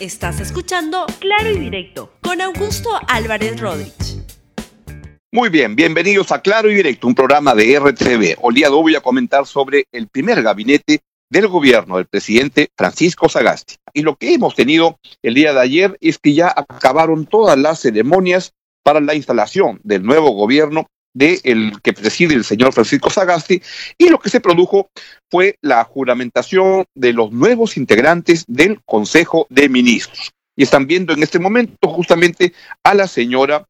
Estás escuchando Claro y Directo con Augusto Álvarez Rodríguez. Muy bien, bienvenidos a Claro y Directo, un programa de RTV. Hoy día voy a comentar sobre el primer gabinete del gobierno del presidente Francisco Sagasti. Y lo que hemos tenido el día de ayer es que ya acabaron todas las ceremonias para la instalación del nuevo gobierno de el que preside el señor Francisco Sagasti y lo que se produjo fue la juramentación de los nuevos integrantes del Consejo de Ministros. Y están viendo en este momento justamente a la señora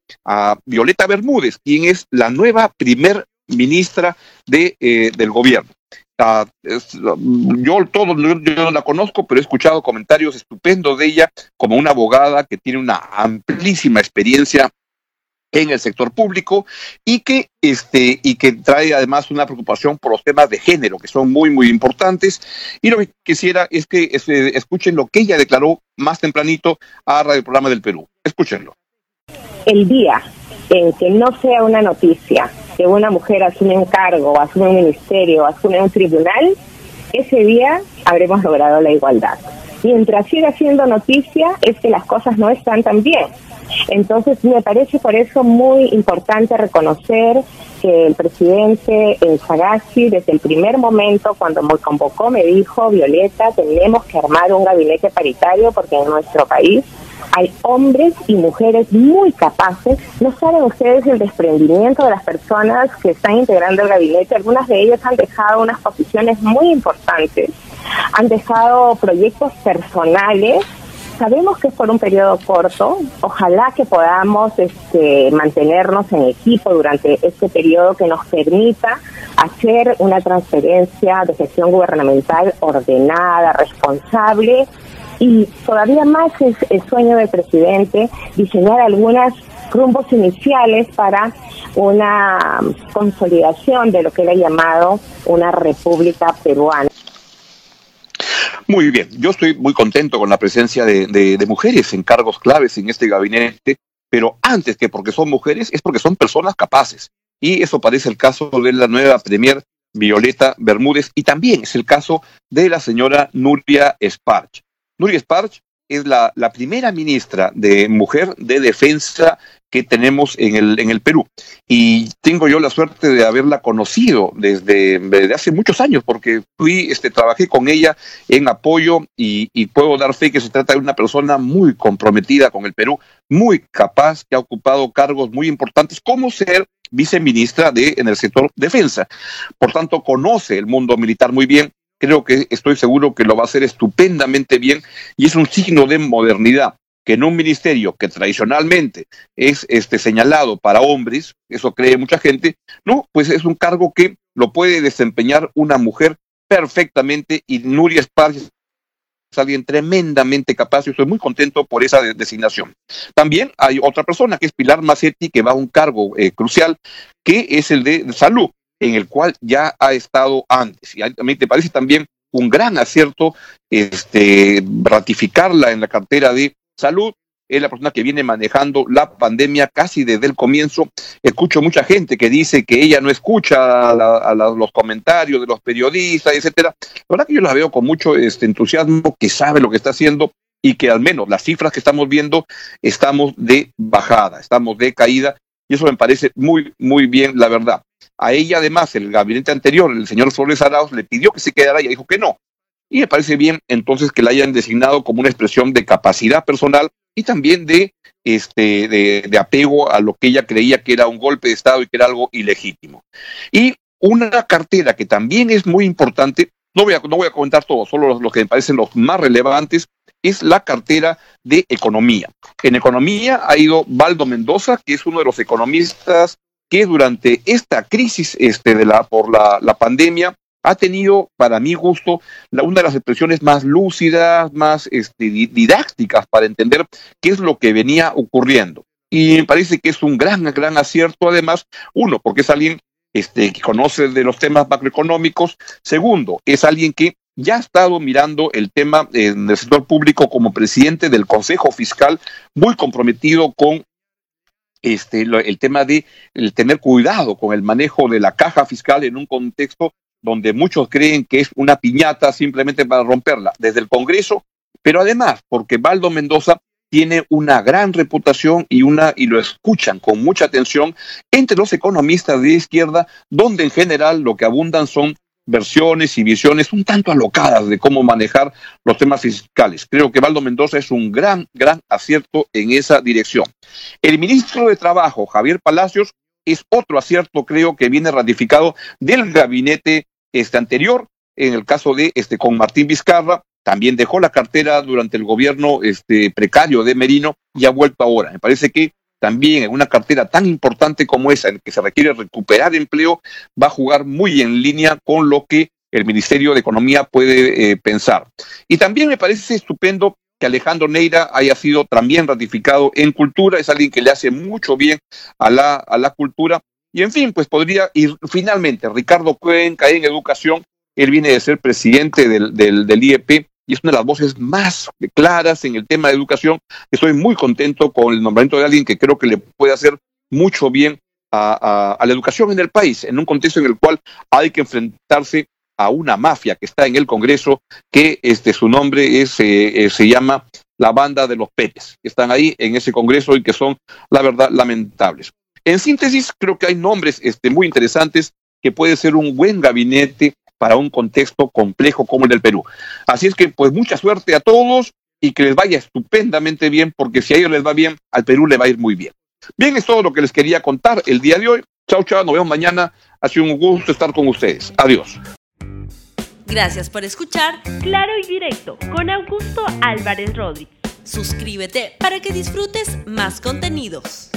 Violeta Bermúdez, quien es la nueva primer ministra de, eh, del gobierno. Ah, yo todo yo no la conozco, pero he escuchado comentarios estupendos de ella como una abogada que tiene una amplísima experiencia en el sector público y que este y que trae además una preocupación por los temas de género que son muy muy importantes y lo que quisiera es que este, escuchen lo que ella declaró más tempranito a Radio Programa del Perú. Escúchenlo. El día en que no sea una noticia que una mujer asume un cargo, asume un ministerio, asume un tribunal, ese día habremos logrado la igualdad. Mientras siga siendo noticia es que las cosas no están tan bien. Entonces, me parece por eso muy importante reconocer que el presidente Sagasti, desde el primer momento, cuando me convocó, me dijo, Violeta, tenemos que armar un gabinete paritario porque en nuestro país hay hombres y mujeres muy capaces. No saben ustedes el desprendimiento de las personas que están integrando el gabinete. Algunas de ellas han dejado unas posiciones muy importantes, han dejado proyectos personales Sabemos que es por un periodo corto. Ojalá que podamos este, mantenernos en equipo durante este periodo que nos permita hacer una transferencia de gestión gubernamental ordenada, responsable y todavía más es el sueño del presidente diseñar algunas rumbos iniciales para una consolidación de lo que él ha llamado una república peruana. Muy bien, yo estoy muy contento con la presencia de, mujeres en cargos claves en este gabinete, pero antes que porque son mujeres, es porque son personas capaces. Y eso parece el caso de la nueva premier Violeta Bermúdez y también es el caso de la señora Nuria Sparch. Nuria Sparch es la, primera ministra de mujer de defensa que tenemos en el, en el Perú. Y tengo yo la suerte de haberla conocido desde, desde hace muchos años, porque fui, este, trabajé con ella en apoyo y, y, puedo dar fe que se trata de una persona muy comprometida con el Perú, muy capaz, que ha ocupado cargos muy importantes, como ser viceministra de, en el sector defensa. Por tanto, conoce el mundo militar muy bien. Creo que estoy seguro que lo va a hacer estupendamente bien y es un signo de modernidad que en un ministerio que tradicionalmente es este, señalado para hombres, eso cree mucha gente, no, pues es un cargo que lo puede desempeñar una mujer perfectamente y Nuria Esparza es alguien tremendamente capaz y estoy muy contento por esa designación. También hay otra persona que es Pilar Macetti que va a un cargo eh, crucial que es el de salud, en el cual ya ha estado antes. Y a mí te parece también un gran acierto este, ratificarla en la cartera de Salud es la persona que viene manejando la pandemia casi desde el comienzo. Escucho mucha gente que dice que ella no escucha a, los comentarios de los periodistas, etcétera. La verdad que yo la veo con mucho este, entusiasmo, que sabe lo que está haciendo y que al menos las cifras que estamos viendo estamos de bajada, estamos de caída y eso me parece muy, muy bien, la verdad. A ella además el gabinete anterior, el señor Flores Arauz, le pidió que se quedara y dijo que no, y me parece bien entonces que la hayan designado como una expresión de capacidad personal y también de, este, de, apego a lo que ella creía que era un golpe de Estado y que era algo ilegítimo. Y una cartera que también es muy importante, no voy a, no voy a comentar todo, solo los, que me parecen los más relevantes, es la cartera de economía. En economía ha ido Baldo Mendoza, que es uno de los economistas que durante esta crisis este, de la, por la, la pandemia ha tenido, para mi gusto, una de las expresiones más lúcidas, más este, didácticas para entender qué es lo que venía ocurriendo. Y me parece que es un gran, gran acierto, además, uno, porque es alguien este, que conoce de los temas macroeconómicos, segundo, es alguien que ya ha estado mirando el tema en el sector público como presidente del Consejo Fiscal, muy comprometido con este, el tema de tener cuidado con el manejo de la caja fiscal en un contexto donde muchos creen que es una piñata simplemente para romperla, desde el Congreso, pero además porque Baldo Mendoza tiene una gran reputación y una y lo escuchan con mucha atención entre los economistas de izquierda, donde en general lo que abundan son versiones y visiones un tanto alocadas de cómo manejar los temas fiscales. Creo que Valdo Mendoza es un gran, gran acierto en esa dirección. El ministro de Trabajo, Javier Palacios, es otro acierto, creo que viene ratificado del gabinete este anterior, en el caso de este con Martín Vizcarra, también dejó la cartera durante el gobierno este precario de Merino y ha vuelto ahora. Me parece que también en una cartera tan importante como esa, en que se requiere recuperar empleo, va a jugar muy en línea con lo que el Ministerio de Economía puede eh, pensar. Y también me parece estupendo que Alejandro Neira haya sido también ratificado en cultura, es alguien que le hace mucho bien a la, a la cultura. Y en fin, pues podría ir finalmente Ricardo Cuenca en educación, él viene de ser presidente del, del, del IEP y es una de las voces más claras en el tema de educación. Estoy muy contento con el nombramiento de alguien que creo que le puede hacer mucho bien a, la educación en el país, en un contexto en el cual hay que enfrentarse a una mafia que está en el Congreso, que este, su nombre es, eh, eh, se llama la banda de los Pérez, que están ahí en ese Congreso y que son, la verdad, lamentables. En síntesis, creo que hay nombres este, muy interesantes que puede ser un buen gabinete para un contexto complejo como el del Perú. Así es que, pues, mucha suerte a todos y que les vaya estupendamente bien, porque si a ellos les va bien, al Perú le va a ir muy bien. Bien, es todo lo que les quería contar el día de hoy. Chao, chao, nos vemos mañana. Ha sido un gusto estar con ustedes. Adiós. Gracias por escuchar Claro y Directo con Augusto Álvarez Rodríguez. Suscríbete para que disfrutes más contenidos.